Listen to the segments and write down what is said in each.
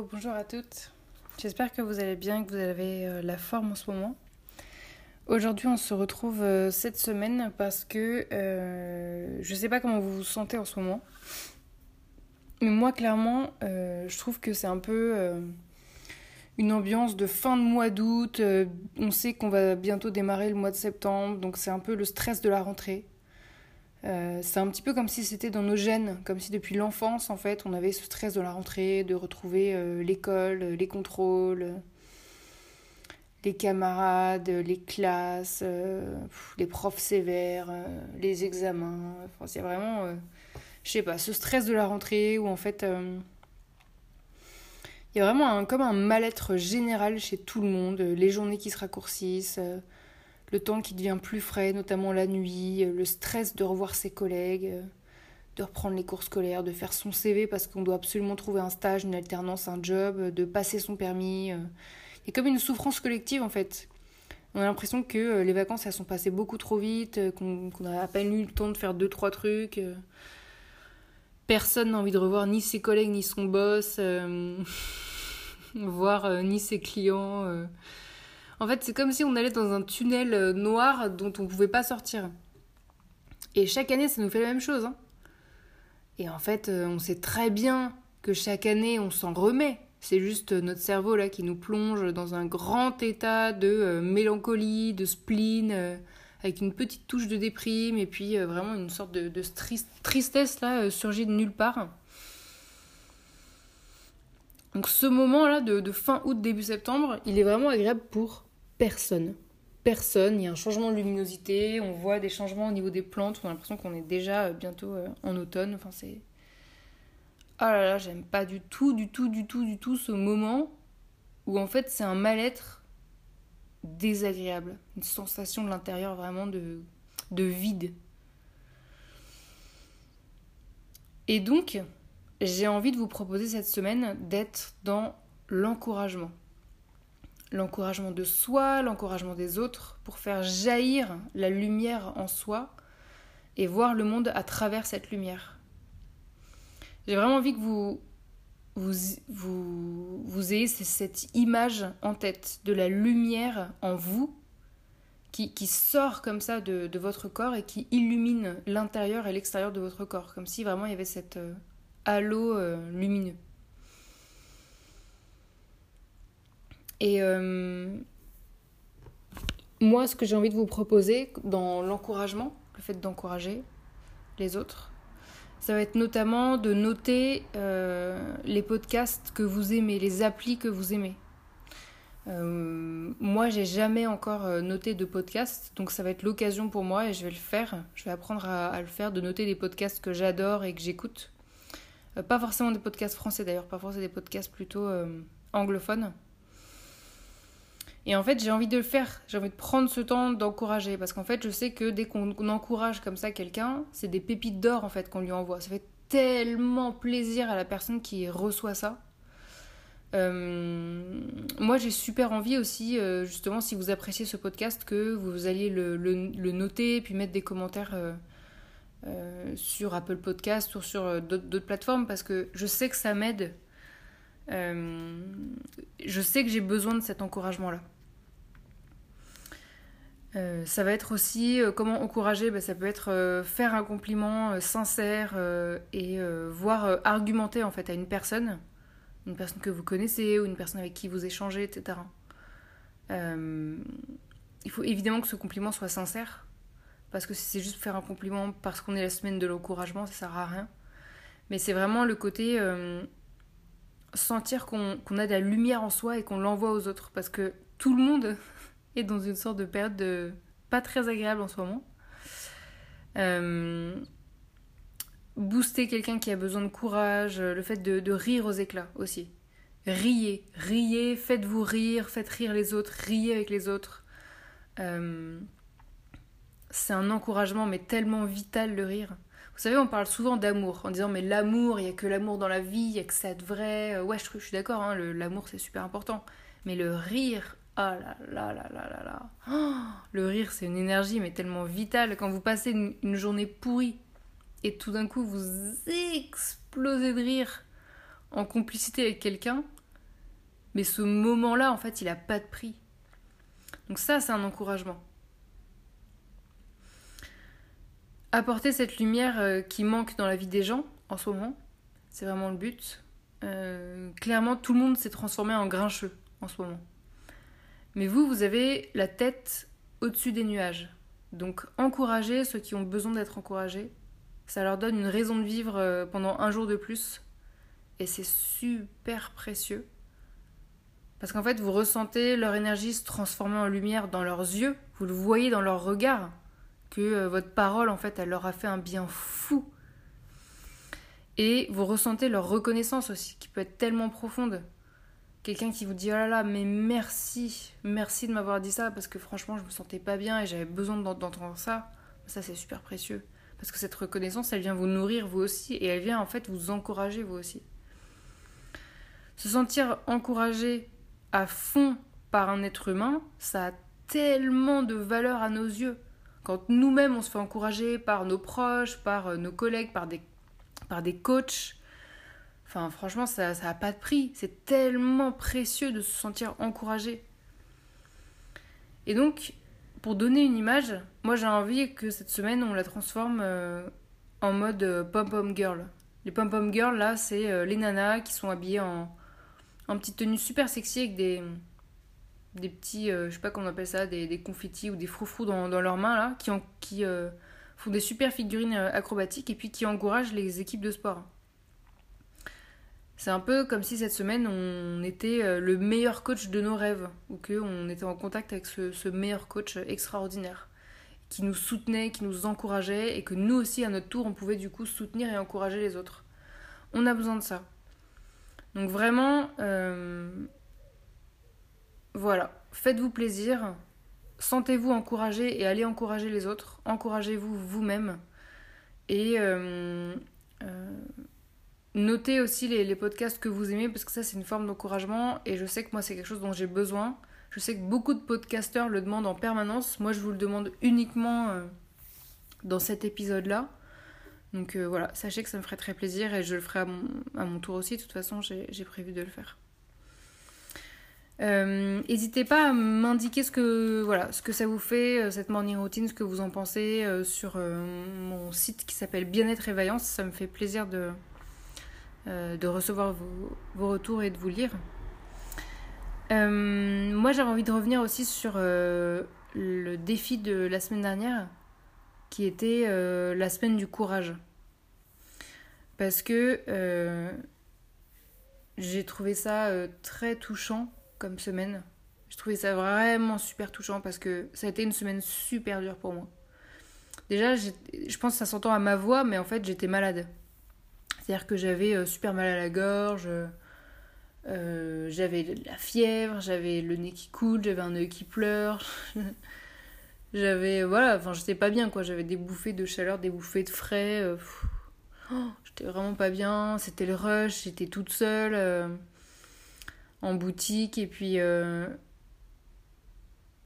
Bonjour à toutes. J'espère que vous allez bien, que vous avez euh, la forme en ce moment. Aujourd'hui, on se retrouve euh, cette semaine parce que euh, je ne sais pas comment vous vous sentez en ce moment. Mais moi, clairement, je trouve que c'est un peu une ambiance de fin de mois d'août. on sait qu'on va bientôt démarrer le mois de septembre, donc c'est un peu le stress de la rentrée. Euh, c'est un petit peu comme si c'était dans nos gènes, comme si depuis l'enfance, en fait, on avait ce stress de la rentrée, de retrouver euh, l'école, les contrôles, les camarades, les classes, euh, les profs sévères, les examens. Enfin, c'est vraiment, je sais pas, ce stress de la rentrée où en fait, il y a vraiment un, comme un mal-être général chez tout le monde, les journées qui se raccourcissent le temps qui devient plus frais, notamment la nuit, euh, le stress de revoir ses collègues, euh, de reprendre les cours scolaires, de faire son CV parce qu'on doit absolument trouver un stage, une alternance, un job, euh, de passer son permis. Il y a comme une souffrance collective en fait. On a l'impression que les vacances elles sont passées beaucoup trop vite, qu'on a à peine eu le temps de faire deux trois trucs. Personne n'a envie de revoir ni ses collègues ni son boss, voir ni ses clients. En fait, c'est comme si on allait dans un tunnel euh, noir dont on ne pouvait pas sortir. Et chaque année, ça nous fait la même chose. Hein. Et en fait, euh, on sait très bien que chaque année, on s'en remet. C'est juste notre cerveau là qui nous plonge dans un grand état de euh, mélancolie, de spleen, avec une petite touche de déprime et puis vraiment une sorte de, tristesse là surgit de nulle part. Donc ce moment là de fin août début septembre, il est vraiment agréable pour personne. Personne, il y a un changement de luminosité, on voit des changements au niveau des plantes, on a l'impression qu'on est déjà euh, bientôt euh, en automne. Enfin, c'est. Ah là là, j'aime pas du tout, du tout, du tout, du tout ce moment où en fait c'est un mal-être désagréable, une sensation de l'intérieur vraiment de, de vide. Et donc, j'ai envie de vous proposer cette semaine d'être dans l'encouragement l'encouragement de soi, l'encouragement des autres, pour faire jaillir la lumière en soi et voir le monde à travers cette lumière. J'ai vraiment envie que vous, vous, vous, ayez cette image en tête de la lumière en vous qui, qui sort comme ça de, de, votre corps et qui illumine l'intérieur et l'extérieur de votre corps, comme si vraiment il y avait cet euh, halo euh, lumineux. Et euh, moi, ce que j'ai envie de vous proposer dans l'encouragement, le fait d'encourager les autres, ça va être notamment de noter euh, les podcasts que vous aimez, les applis que vous aimez. Euh, moi, j'ai jamais encore noté de podcast, donc ça va être l'occasion pour moi et je vais le faire. Je vais apprendre à, le faire, de noter des podcasts que j'adore et que j'écoute. pas forcément des podcasts français d'ailleurs, pas forcément des podcasts plutôt anglophones. Et en fait, j'ai envie de le faire. J'ai envie de prendre ce temps d'encourager. Parce qu'en fait, je sais que dès qu'on encourage comme ça quelqu'un, c'est des pépites d'or en fait qu'on lui envoie. Ça fait tellement plaisir à la personne qui reçoit ça. Euh, moi, j'ai super envie aussi, euh, justement, si vous appréciez ce podcast, que vous alliez le, le, noter, puis mettre des commentaires euh, sur Apple Podcast ou sur d'autres plateformes, parce que je sais que ça m'aide. je sais que j'ai besoin de cet encouragement-là. Euh, ça va être aussi euh, comment encourager, bah, ça peut être euh, faire un compliment sincère et voir argumenter en fait à une personne, une personne que vous connaissez ou une personne avec qui vous échangez, etc. il faut évidemment que ce compliment soit sincère. Parce que si c'est juste faire un compliment parce qu'on est la semaine de l'encouragement, ça sert à rien. Mais c'est vraiment le côté sentir qu'on a de la lumière en soi et qu'on l'envoie aux autres. Parce que tout le monde est dans une sorte de période de pas très agréable en ce moment. Euh, booster quelqu'un qui a besoin de courage, le fait de, rire aux éclats aussi. Riez, riez, faites-vous rire, faites rire les autres, riez avec les autres. Euh, c'est un encouragement, mais tellement vital le rire. Vous savez, on parle souvent d'amour, en disant mais l'amour, il n'y a que l'amour dans la vie, il n'y a que ça de vrai. Euh, ouais, je, suis d'accord, hein, l'amour c'est super important. Mais le rire, ah là là là là là là. Oh, le rire, c'est une énergie, mais tellement vitale. Quand vous passez une, journée pourrie et tout d'un coup vous explosez de rire en complicité avec quelqu'un, mais ce moment-là, en fait, il n'a pas de prix. Donc ça, c'est un encouragement. Apporter cette lumière euh, qui manque dans la vie des gens en ce moment, c'est vraiment le but. Euh, clairement, tout le monde s'est transformé en grincheux en ce moment. Mais vous, vous avez la tête au-dessus des nuages. Donc encouragez ceux qui ont besoin d'être encouragés. Ça leur donne une raison de vivre euh, pendant un jour de plus. Et c'est super précieux. Parce qu'en fait, vous ressentez leur énergie se transformer en lumière dans leurs yeux. Vous le voyez dans leur regard. Que euh, votre parole, en fait, elle leur a fait un bien fou. Et vous ressentez leur reconnaissance aussi, qui peut être tellement profonde. Quelqu'un qui vous dit oh là là, mais merci, merci de m'avoir dit ça parce que franchement je me sentais pas bien et j'avais besoin d'entendre ça. Ça c'est super précieux parce que cette reconnaissance elle vient vous nourrir vous aussi et elle vient en fait vous encourager vous aussi. Se sentir encouragé à fond par un être humain, ça a tellement de valeur à nos yeux. Quand nous-mêmes on se fait encourager par nos proches, par euh, nos collègues, par des, par des coachs, Enfin, franchement, ça n'a pas de prix. C'est tellement précieux de se sentir encouragé. Et donc, pour donner une image, moi j'ai envie que cette semaine on la transforme euh, en mode euh, pom-pom girl. Les pom-pom girls, là, c'est euh, les nanas qui sont habillées en, en petite tenue super sexy avec des, petits, je sais pas comment on appelle ça, des, des confettis ou des froufrous dans, dans leurs mains, là, qui, qui font des super figurines acrobatiques et puis qui encouragent les équipes de sport. C'est un peu comme si cette semaine on était euh, le meilleur coach de nos rêves, ou qu'on était en contact avec ce, meilleur coach extraordinaire, qui nous soutenait, qui nous encourageait, et que nous aussi à notre tour on pouvait du coup soutenir et encourager les autres. On a besoin de ça. Donc vraiment, euh, voilà, faites-vous plaisir, sentez-vous encouragé et allez encourager les autres, encouragez-vous vous-même, et... Euh, Notez aussi les, podcasts que vous aimez parce que ça c'est une forme d'encouragement et je sais que moi c'est quelque chose dont j'ai besoin. Je sais que beaucoup de podcasteurs le demandent en permanence. Moi je vous le demande uniquement euh, dans cet épisode-là. Donc euh, voilà, sachez que ça me ferait très plaisir et je le ferai à mon, tour aussi. De toute façon, j'ai prévu de le faire. Euh, n'hésitez pas à m'indiquer ce que voilà ce que ça vous fait cette morning routine, ce que vous en pensez sur mon site qui s'appelle Bien-être et Vaillance. Ça me fait plaisir de, de recevoir vos, retours et de vous lire. Euh, moi, j'avais envie de revenir aussi sur euh, le défi de la semaine dernière, qui était la semaine du courage. Parce que j'ai trouvé ça très touchant comme semaine. J'ai trouvé ça vraiment super touchant parce que ça a été une semaine super dure pour moi. Déjà, je pense que ça s'entend à ma voix, mais en fait, j'étais malade. C'est-à-dire que j'avais euh, super mal à la gorge, euh, j'avais de la fièvre, j'avais le nez qui coule, j'avais un œil qui pleure. j'avais, voilà, enfin, j'étais pas bien, quoi. J'avais des bouffées de chaleur, des bouffées de frais. Euh, oh, j'étais vraiment pas bien. C'était le rush, j'étais toute seule en boutique et puis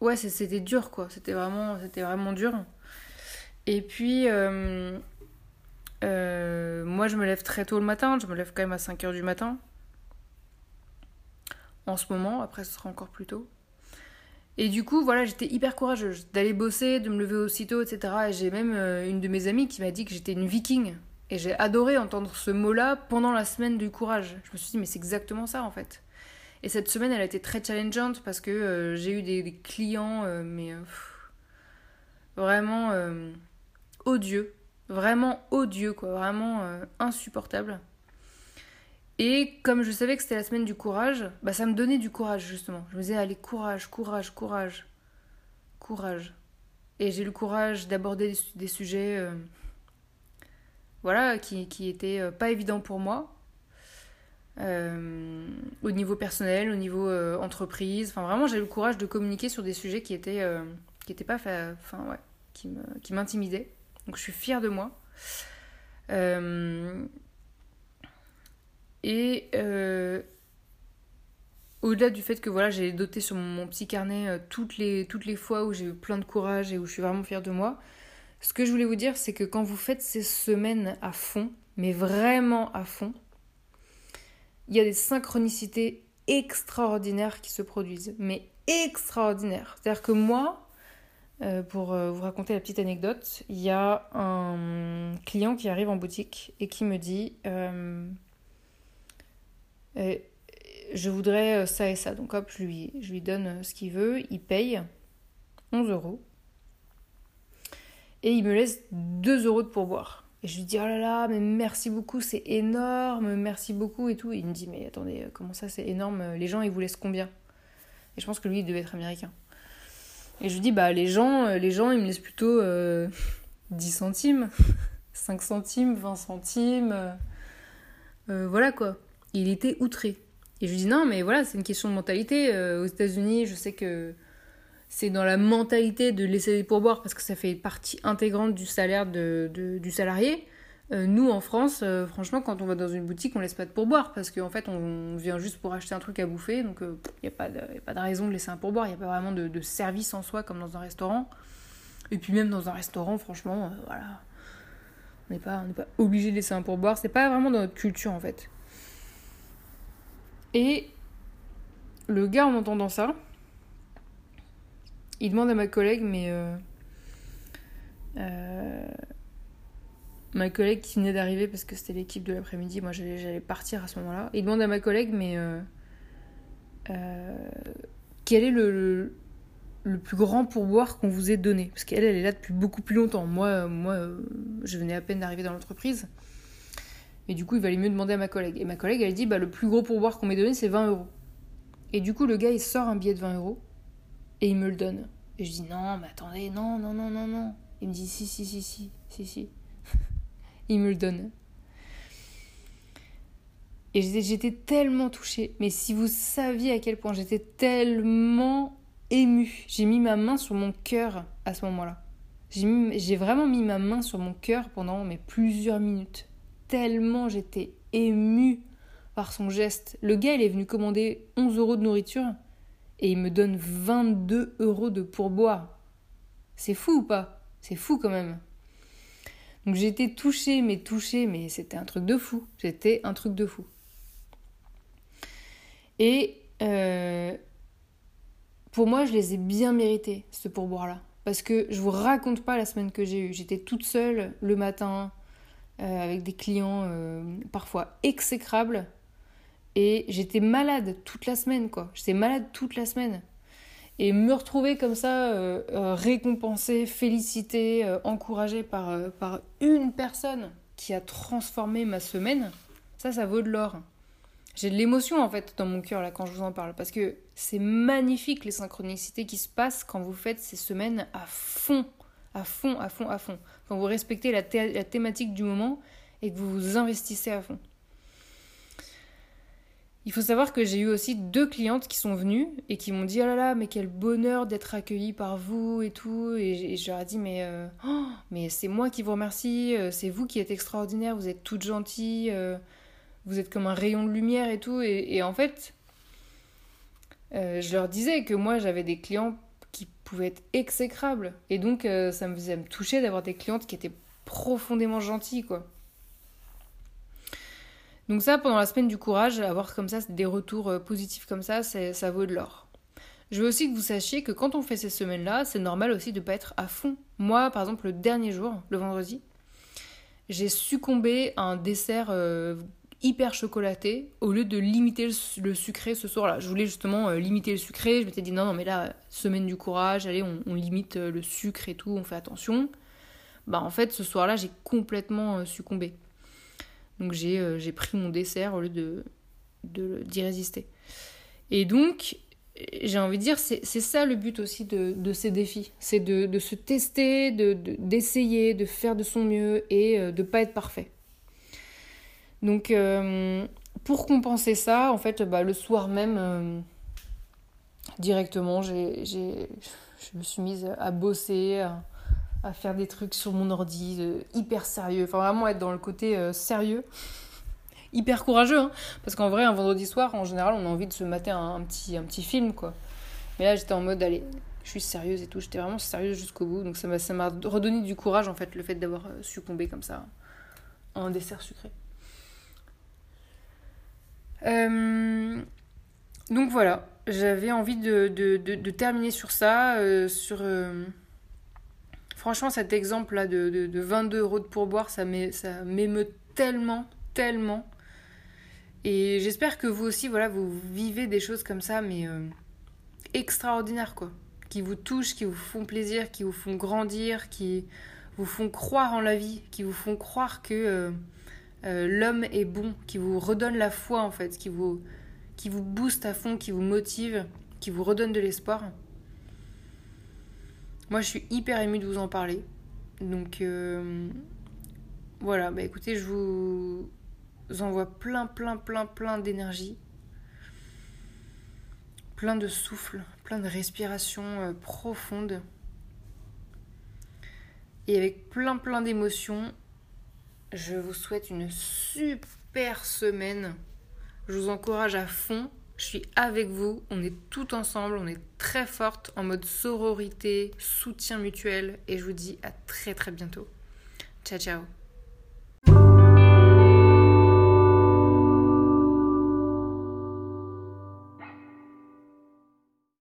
ouais c'était dur quoi c'était vraiment c'était vraiment dur et puis euh, moi, je me lève très tôt le matin, je me lève quand même à 5 h du matin. En ce moment, après, ce sera encore plus tôt. Et du coup, voilà, j'étais hyper courageuse d'aller bosser, de me lever aussitôt, etc. Et j'ai même euh, une de mes amies qui m'a dit que j'étais une viking. Et j'ai adoré entendre ce mot-là pendant la semaine du courage. Je me suis dit, mais c'est exactement ça en fait. Et cette semaine, elle a été très challengeante parce que j'ai eu des, clients, mais vraiment odieux. Vraiment odieux, quoi. Vraiment insupportable. Et comme je savais que c'était la semaine du courage, bah ça me donnait du courage justement. Je me disais allez courage, courage, courage, courage. Et j'ai eu le courage d'aborder des, sujets, euh, voilà, qui qui étaient euh, pas évidents pour moi, euh, au niveau personnel, au niveau entreprise. Enfin vraiment j'ai eu le courage de communiquer sur des sujets qui étaient qui étaient pas, enfin ouais, qui m'intimidaient. Donc je suis fière de moi. Et euh, au-delà du fait que voilà, j'ai doté sur mon, petit carnet euh, toutes, les, toutes les fois où j'ai eu plein de courage et où je suis vraiment fière de moi, ce que je voulais vous dire, c'est que quand vous faites ces semaines à fond, mais vraiment à fond, il y a des synchronicités extraordinaires qui se produisent. Mais extraordinaires. C'est-à-dire que moi, euh, pour vous raconter la petite anecdote, il y a un client qui arrive en boutique et qui me dit je voudrais euh, ça et ça. Donc hop, je lui, je lui donne euh, ce qu'il veut, il paye 11 euros. Et il me laisse 2 euros de pourboire. Et je lui dis, oh là là, mais merci beaucoup, c'est énorme, merci beaucoup et tout. il me dit, mais attendez, euh, comment ça c'est énorme Les gens, ils vous laissent combien? Et je pense que lui, il devait être américain. Et je lui dis, bah les gens, les gens ils me laissent plutôt 10 centimes, 5 centimes, 20 centimes. voilà quoi il était outré. Et je lui dis non, mais voilà, c'est une question de mentalité. Euh, aux États-Unis, je sais que c'est dans la mentalité de laisser des pourboires parce que ça fait partie intégrante du salaire de, du salarié. Euh, nous, en France, euh, franchement, quand on va dans une boutique, on laisse pas de pourboire parce qu'en fait, on vient juste pour acheter un truc à bouffer. Donc, il n'y a, pas de, raison de laisser un pourboire. Il n'y a pas vraiment de, service en soi comme dans un restaurant. Et puis, même dans un restaurant, franchement, voilà. On n'est pas, obligé de laisser un pourboire. C'est pas vraiment dans notre culture, en fait. Et le gars, en entendant ça, il demande à ma collègue, mais. Euh, euh, ma collègue qui venait d'arriver parce que c'était l'équipe de l'après-midi, moi j'allais partir à ce moment-là. Il demande à ma collègue, mais. Euh, quel est le, le, plus grand pourboire qu'on vous ait donné? Parce qu'elle, elle est là depuis beaucoup plus longtemps. Moi, moi je venais à peine d'arriver dans l'entreprise. Et du coup, il valait mieux demander à ma collègue. Et ma collègue, elle dit, bah, le plus gros pourboire qu'on m'ait donné, c'est 20 euros. Et du coup, le gars, il sort un billet de 20 euros et il me le donne. Et je dis, non, mais attendez, non, non, non, non, non. Il me dit, si, si, si, si, si, si. Il me le donne. Et j'étais tellement touchée. Mais si vous saviez à quel point j'étais tellement émue, j'ai mis ma main sur mon cœur à ce moment-là. J'ai vraiment mis ma main sur mon cœur pendant mais plusieurs minutes tellement j'étais émue par son geste. Le gars, il est venu commander 11 euros de nourriture et il me donne 22 euros de pourboire. C'est fou ou pas? C'est fou quand même. Donc j'ai été touchée, mais touchée, mais c'était un truc de fou. C'était un truc de fou. Et euh, pour moi, je les ai bien mérités, ce pourboire-là. Parce que je vous raconte pas la semaine que j'ai eue. J'étais toute seule le matin, euh, avec des clients euh, parfois exécrables. Et j'étais malade toute la semaine, quoi. J'étais malade toute la semaine. Et me retrouver comme ça, euh, récompensée, félicitée, encouragée par, par une personne qui a transformé ma semaine, ça, ça vaut de l'or. J'ai de l'émotion en fait dans mon cœur là quand je vous en parle parce que c'est magnifique les synchronicités qui se passent quand vous faites ces semaines à fond à fond, à fond, à fond. Quand vous respectez la, thématique du moment et que vous vous investissez à fond. Il faut savoir que j'ai eu aussi deux clientes qui sont venues et qui m'ont dit oh là là mais quel bonheur d'être accueillie par vous et tout et, je leur ai dit mais euh, oh, mais c'est moi qui vous remercie euh, c'est vous qui êtes extraordinaire vous êtes toute gentille euh, vous êtes comme un rayon de lumière et tout et, en fait je leur disais que moi j'avais des clients qui pouvaient être exécrables. Et donc, ça me faisait me toucher d'avoir des clientes qui étaient profondément gentilles, quoi. Donc ça, pendant la semaine du courage, avoir comme ça des retours euh, positifs comme ça, ça vaut de l'or. Je veux aussi que vous sachiez que quand on fait ces semaines-là, c'est normal aussi de ne pas être à fond. Moi, par exemple, le dernier jour, le vendredi, j'ai succombé à un dessert euh, hyper chocolaté au lieu de limiter le, sucré ce soir-là. Je voulais justement euh, limiter le sucré. Je m'étais dit non, non, mais là, semaine du courage, allez, on, limite le sucre et tout, on fait attention. Bah en fait, ce soir-là, j'ai complètement succombé. Donc j'ai pris mon dessert au lieu de d'y résister. Et donc, j'ai envie de dire, c'est ça le but aussi de, ces défis. C'est de, se tester, d'essayer, de, faire de son mieux et de ne pas être parfait. Donc, euh, pour compenser ça, en fait, bah, le soir même, euh, directement, je me suis mise à bosser, faire des trucs sur mon ordi, hyper sérieux. Enfin, vraiment être dans le côté euh, sérieux. Hyper courageux, hein, parce qu'en vrai, un vendredi soir, en général, on a envie de se mater un, petit, un petit film, quoi. Mais là, j'étais en mode, allez, je suis sérieuse et tout. J'étais vraiment sérieuse jusqu'au bout. Donc ça m'a, ça m'a redonné du courage, en fait, le fait d'avoir succombé comme ça à un dessert sucré. Euh, donc voilà, j'avais envie de, de, terminer sur ça. Euh, sur, euh, franchement, cet exemple-là de, 22 euros de pourboire, ça m'émeut tellement, tellement. Et j'espère que vous aussi, voilà, vous vivez des choses comme ça, mais extraordinaires, quoi. Qui vous touchent, qui vous font plaisir, qui vous font grandir, qui vous font croire en la vie, qui vous font croire que euh, l'homme est bon, qui vous redonne la foi en fait, qui vous, qui vous booste à fond, qui vous motive, qui vous redonne de l'espoir. Moi je suis hyper émue de vous en parler. Donc euh, voilà, bah écoutez, je vous envoie plein, plein, plein, plein d'énergie. Plein de souffle, plein de respiration euh, profonde. Et avec plein, plein d'émotions je vous souhaite une super semaine. Je vous encourage à fond. Je suis avec vous. On est tout ensemble. On est très forte en mode sororité, soutien mutuel. Et je vous dis à très très bientôt. Ciao ciao.